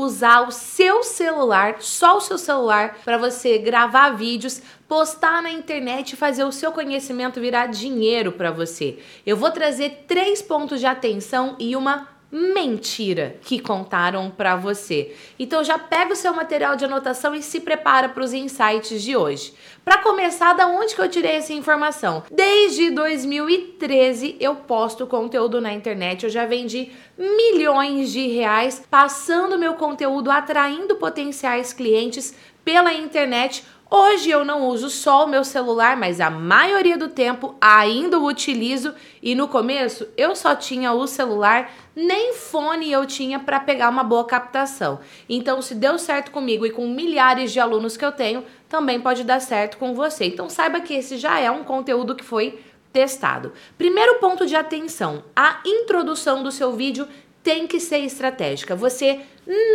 usar o seu celular, só o seu celular, para você gravar vídeos, postar na internet e fazer o seu conhecimento virar dinheiro para você. Eu vou trazer três pontos de atenção e uma mentira que contaram para você. Então já pega o seu material de anotação e se prepara para os insights de hoje. Para começar, da onde que eu tirei essa informação? Desde 2013 eu posto conteúdo na internet, eu já vendi milhões de reais passando meu conteúdo, atraindo potenciais clientes pela internet Hoje eu não uso só o meu celular, mas a maioria do tempo ainda o utilizo e no começo eu só tinha o celular, nem fone eu tinha para pegar uma boa captação. Então, se deu certo comigo e com milhares de alunos que eu tenho, também pode dar certo com você. Então, saiba que esse já é um conteúdo que foi testado. Primeiro ponto de atenção: a introdução do seu vídeo tem que ser estratégica. Você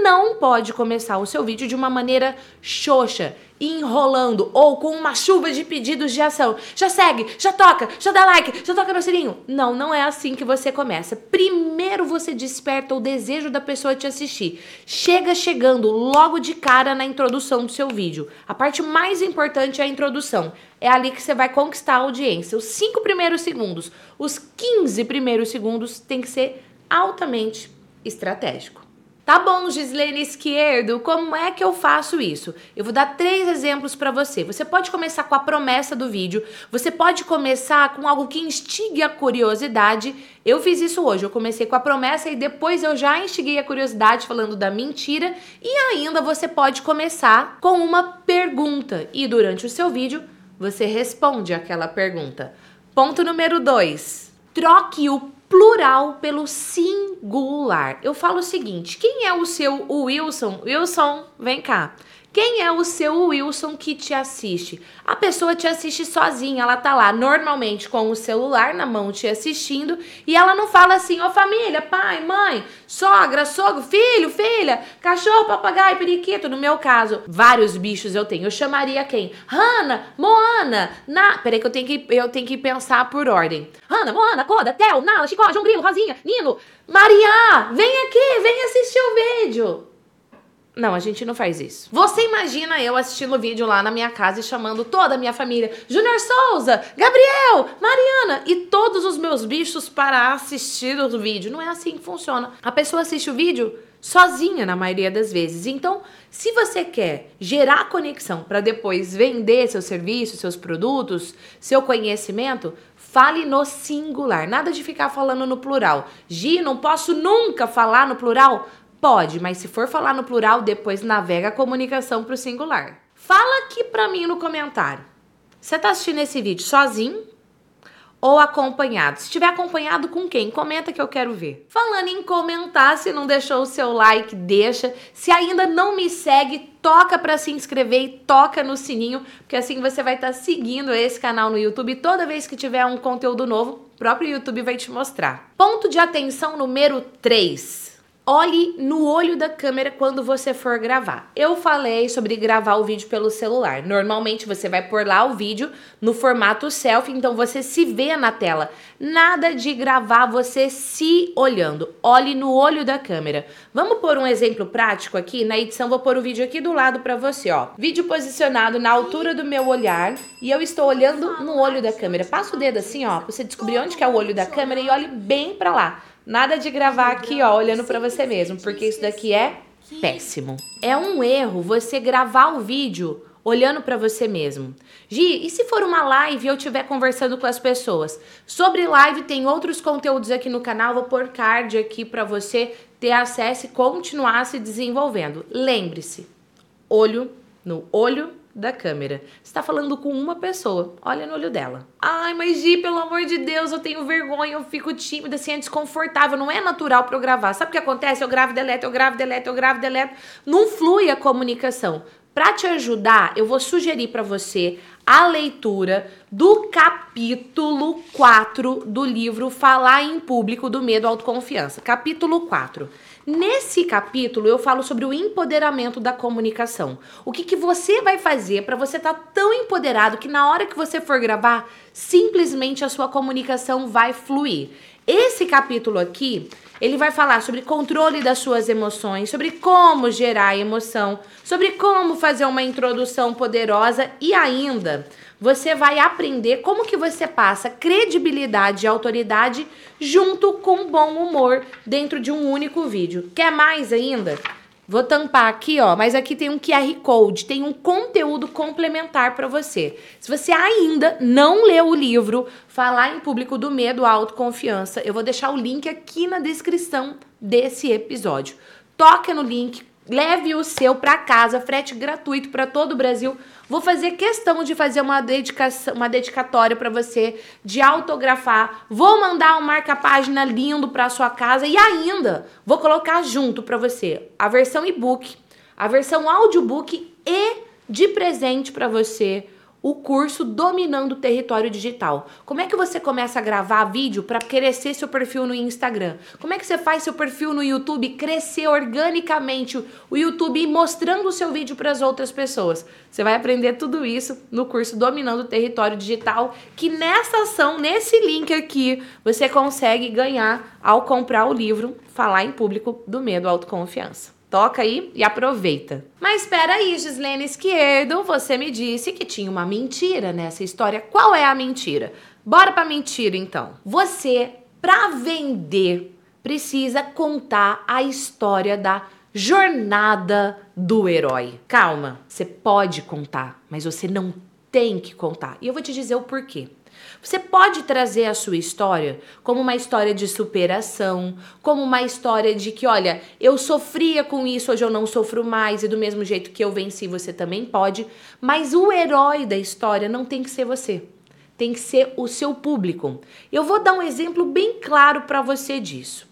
não pode começar o seu vídeo de uma maneira xoxa, enrolando ou com uma chuva de pedidos de ação. Já segue, já toca, já dá like, já toca no sininho. Não, não é assim que você começa. Primeiro você desperta o desejo da pessoa te assistir. Chega chegando logo de cara na introdução do seu vídeo. A parte mais importante é a introdução. É ali que você vai conquistar a audiência. Os 5 primeiros segundos, os 15 primeiros segundos tem que ser altamente estratégico. Tá bom, Gislene Esquerdo, como é que eu faço isso? Eu vou dar três exemplos para você. Você pode começar com a promessa do vídeo, você pode começar com algo que instigue a curiosidade. Eu fiz isso hoje, eu comecei com a promessa e depois eu já instiguei a curiosidade falando da mentira. E ainda você pode começar com uma pergunta e durante o seu vídeo você responde aquela pergunta. Ponto número dois: troque o plural pelo singular. Eu falo o seguinte: quem é o seu Wilson? Wilson, vem cá. Quem é o seu Wilson que te assiste? A pessoa te assiste sozinha, ela tá lá normalmente com o celular na mão te assistindo e ela não fala assim: "Ó oh, família, pai, mãe, sogra, sogro, filho, filha, cachorro, papagaio, periquito". No meu caso, vários bichos eu tenho. Eu chamaria quem? Hanna, Moana, na, peraí que eu tenho que eu tenho que pensar por ordem. Hanna, Moana, Coda, Tel, Nala, Chicó, João Grilo, Rosinha, Nino, Maria, vem aqui, vem assistir o vídeo. Não, a gente não faz isso. Você imagina eu assistindo o vídeo lá na minha casa e chamando toda a minha família, Júnior Souza, Gabriel, Mariana e todos os meus bichos para assistir o vídeo. Não é assim que funciona. A pessoa assiste o vídeo sozinha na maioria das vezes. Então, se você quer gerar conexão para depois vender seus serviços, seus produtos, seu conhecimento, fale no singular. Nada de ficar falando no plural. Gi, não posso nunca falar no plural. Pode, mas se for falar no plural, depois navega a comunicação para o singular. Fala aqui para mim no comentário. Você tá assistindo esse vídeo sozinho ou acompanhado? Se estiver acompanhado com quem? Comenta que eu quero ver. Falando em comentar, se não deixou o seu like, deixa. Se ainda não me segue, toca para se inscrever e toca no sininho, porque assim você vai estar tá seguindo esse canal no YouTube. Toda vez que tiver um conteúdo novo, o próprio YouTube vai te mostrar. Ponto de atenção número 3 Olhe no olho da câmera quando você for gravar. Eu falei sobre gravar o vídeo pelo celular. Normalmente você vai pôr lá o vídeo no formato selfie, então você se vê na tela. Nada de gravar você se olhando. Olhe no olho da câmera. Vamos pôr um exemplo prático aqui? Na edição vou pôr o vídeo aqui do lado para você, ó. Vídeo posicionado na altura do meu olhar e eu estou olhando no olho da câmera. Passa o dedo assim, ó, pra você descobrir onde que é o olho da câmera e olhe bem para lá. Nada de gravar aqui, ó, olhando para você mesmo, porque isso daqui é péssimo. É um erro você gravar o vídeo olhando para você mesmo. Gi, e se for uma live e eu estiver conversando com as pessoas? Sobre live tem outros conteúdos aqui no canal, vou pôr card aqui para você ter acesso e continuar se desenvolvendo. Lembre-se, olho no olho da câmera. Você tá falando com uma pessoa, olha no olho dela. Ai, mas Gi, pelo amor de Deus, eu tenho vergonha, eu fico tímida, assim, é desconfortável, não é natural para eu gravar. Sabe o que acontece? Eu gravo, deleto, eu gravo, deleto, eu gravo, deleto. Não flui a comunicação. Para te ajudar, eu vou sugerir para você a leitura do capítulo 4 do livro Falar em Público do Medo à Autoconfiança. Capítulo 4. Nesse capítulo eu falo sobre o empoderamento da comunicação. O que, que você vai fazer para você estar tá tão empoderado que na hora que você for gravar, simplesmente a sua comunicação vai fluir. Esse capítulo aqui, ele vai falar sobre controle das suas emoções, sobre como gerar emoção, sobre como fazer uma introdução poderosa e ainda você vai aprender como que você passa credibilidade e autoridade junto com bom humor dentro de um único vídeo. Quer mais ainda? Vou tampar aqui, ó, mas aqui tem um QR Code, tem um conteúdo complementar para você. Se você ainda não leu o livro Falar em Público do Medo à Autoconfiança, eu vou deixar o link aqui na descrição desse episódio. Toca no link, leve o seu para casa, frete gratuito para todo o Brasil. Vou fazer questão de fazer uma dedicação, uma dedicatória para você, de autografar. Vou mandar um marca-página lindo para sua casa e ainda vou colocar junto para você a versão e-book, a versão audiobook e de presente para você o curso Dominando o Território Digital. Como é que você começa a gravar vídeo para crescer seu perfil no Instagram? Como é que você faz seu perfil no YouTube crescer organicamente o YouTube mostrando o seu vídeo para as outras pessoas? Você vai aprender tudo isso no curso Dominando o Território Digital, que nessa ação, nesse link aqui, você consegue ganhar ao comprar o livro Falar em Público do Medo à Autoconfiança. Toca aí e aproveita. Mas espera aí, Gislene Esquerdo, você me disse que tinha uma mentira nessa história. Qual é a mentira? Bora pra mentira então. Você, pra vender, precisa contar a história da jornada do herói. Calma, você pode contar, mas você não tem que contar. E eu vou te dizer o porquê. Você pode trazer a sua história como uma história de superação, como uma história de que, olha, eu sofria com isso, hoje eu não sofro mais, e do mesmo jeito que eu venci, você também pode. Mas o herói da história não tem que ser você. Tem que ser o seu público. Eu vou dar um exemplo bem claro para você disso.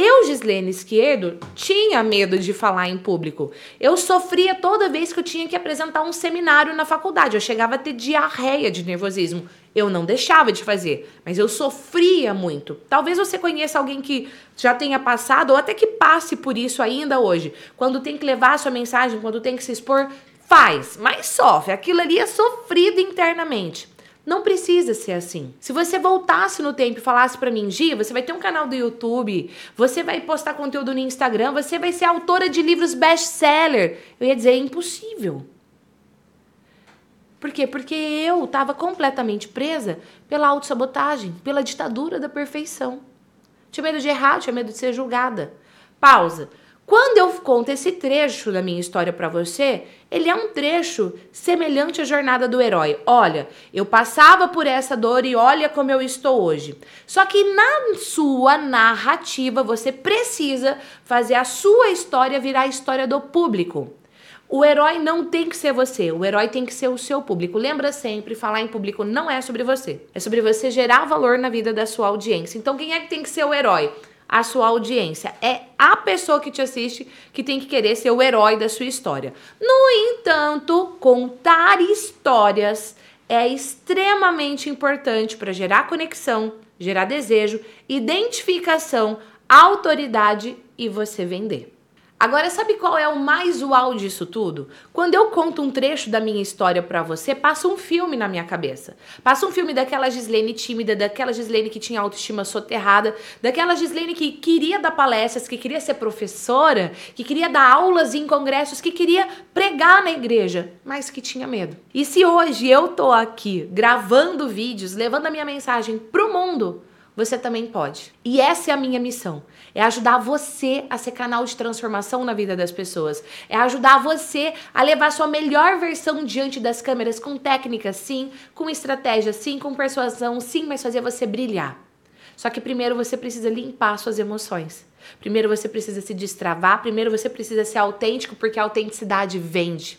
Eu, Gislene Esquerdo, tinha medo de falar em público. Eu sofria toda vez que eu tinha que apresentar um seminário na faculdade. Eu chegava a ter diarreia de nervosismo. Eu não deixava de fazer, mas eu sofria muito. Talvez você conheça alguém que já tenha passado ou até que passe por isso ainda hoje. Quando tem que levar a sua mensagem, quando tem que se expor, faz, mas sofre. Aquilo ali é sofrido internamente. Não precisa ser assim. Se você voltasse no tempo e falasse para mim, Gi, você vai ter um canal do YouTube, você vai postar conteúdo no Instagram, você vai ser autora de livros best-seller. Eu ia dizer, é impossível. Por quê? Porque eu estava completamente presa pela autossabotagem, pela ditadura da perfeição. Tinha medo de errar, tinha medo de ser julgada. Pausa. Quando eu conto esse trecho da minha história para você, ele é um trecho semelhante à jornada do herói. Olha, eu passava por essa dor e olha como eu estou hoje. Só que na sua narrativa você precisa fazer a sua história virar a história do público. O herói não tem que ser você, o herói tem que ser o seu público. Lembra sempre, falar em público não é sobre você, é sobre você gerar valor na vida da sua audiência. Então quem é que tem que ser o herói? A sua audiência. É a pessoa que te assiste que tem que querer ser o herói da sua história. No entanto, contar histórias é extremamente importante para gerar conexão, gerar desejo, identificação, autoridade e você vender. Agora, sabe qual é o mais uau disso tudo? Quando eu conto um trecho da minha história para você, passa um filme na minha cabeça. Passa um filme daquela Gislene tímida, daquela Gislene que tinha autoestima soterrada, daquela Gislene que queria dar palestras, que queria ser professora, que queria dar aulas em congressos, que queria pregar na igreja, mas que tinha medo. E se hoje eu tô aqui gravando vídeos, levando a minha mensagem pro mundo, você também pode. E essa é a minha missão. É ajudar você a ser canal de transformação na vida das pessoas. É ajudar você a levar sua melhor versão diante das câmeras com técnica, sim, com estratégia, sim, com persuasão, sim, mas fazer você brilhar. Só que primeiro você precisa limpar suas emoções. Primeiro você precisa se destravar, primeiro você precisa ser autêntico, porque a autenticidade vende.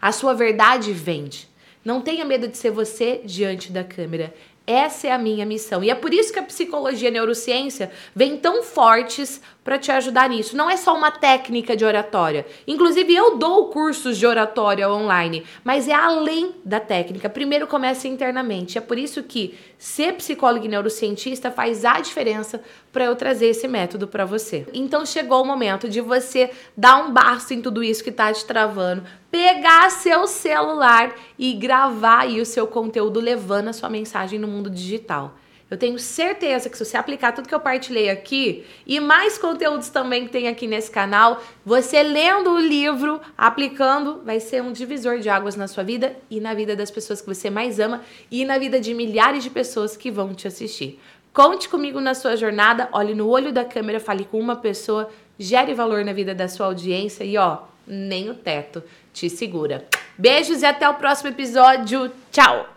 A sua verdade vende. Não tenha medo de ser você diante da câmera. Essa é a minha missão. E é por isso que a psicologia e a neurociência vêm tão fortes para te ajudar nisso. Não é só uma técnica de oratória. Inclusive, eu dou cursos de oratória online, mas é além da técnica. Primeiro começa internamente. É por isso que ser psicólogo e neurocientista faz a diferença para eu trazer esse método para você. Então chegou o momento de você dar um basta em tudo isso que está te travando, pegar seu celular e gravar aí o seu conteúdo levando a sua mensagem no mundo digital. Eu tenho certeza que se você aplicar tudo que eu partilhei aqui e mais conteúdos também que tem aqui nesse canal, você lendo o livro, aplicando, vai ser um divisor de águas na sua vida e na vida das pessoas que você mais ama e na vida de milhares de pessoas que vão te assistir. Conte comigo na sua jornada, olhe no olho da câmera, fale com uma pessoa, gere valor na vida da sua audiência e ó, nem o teto te segura. Beijos e até o próximo episódio. Tchau!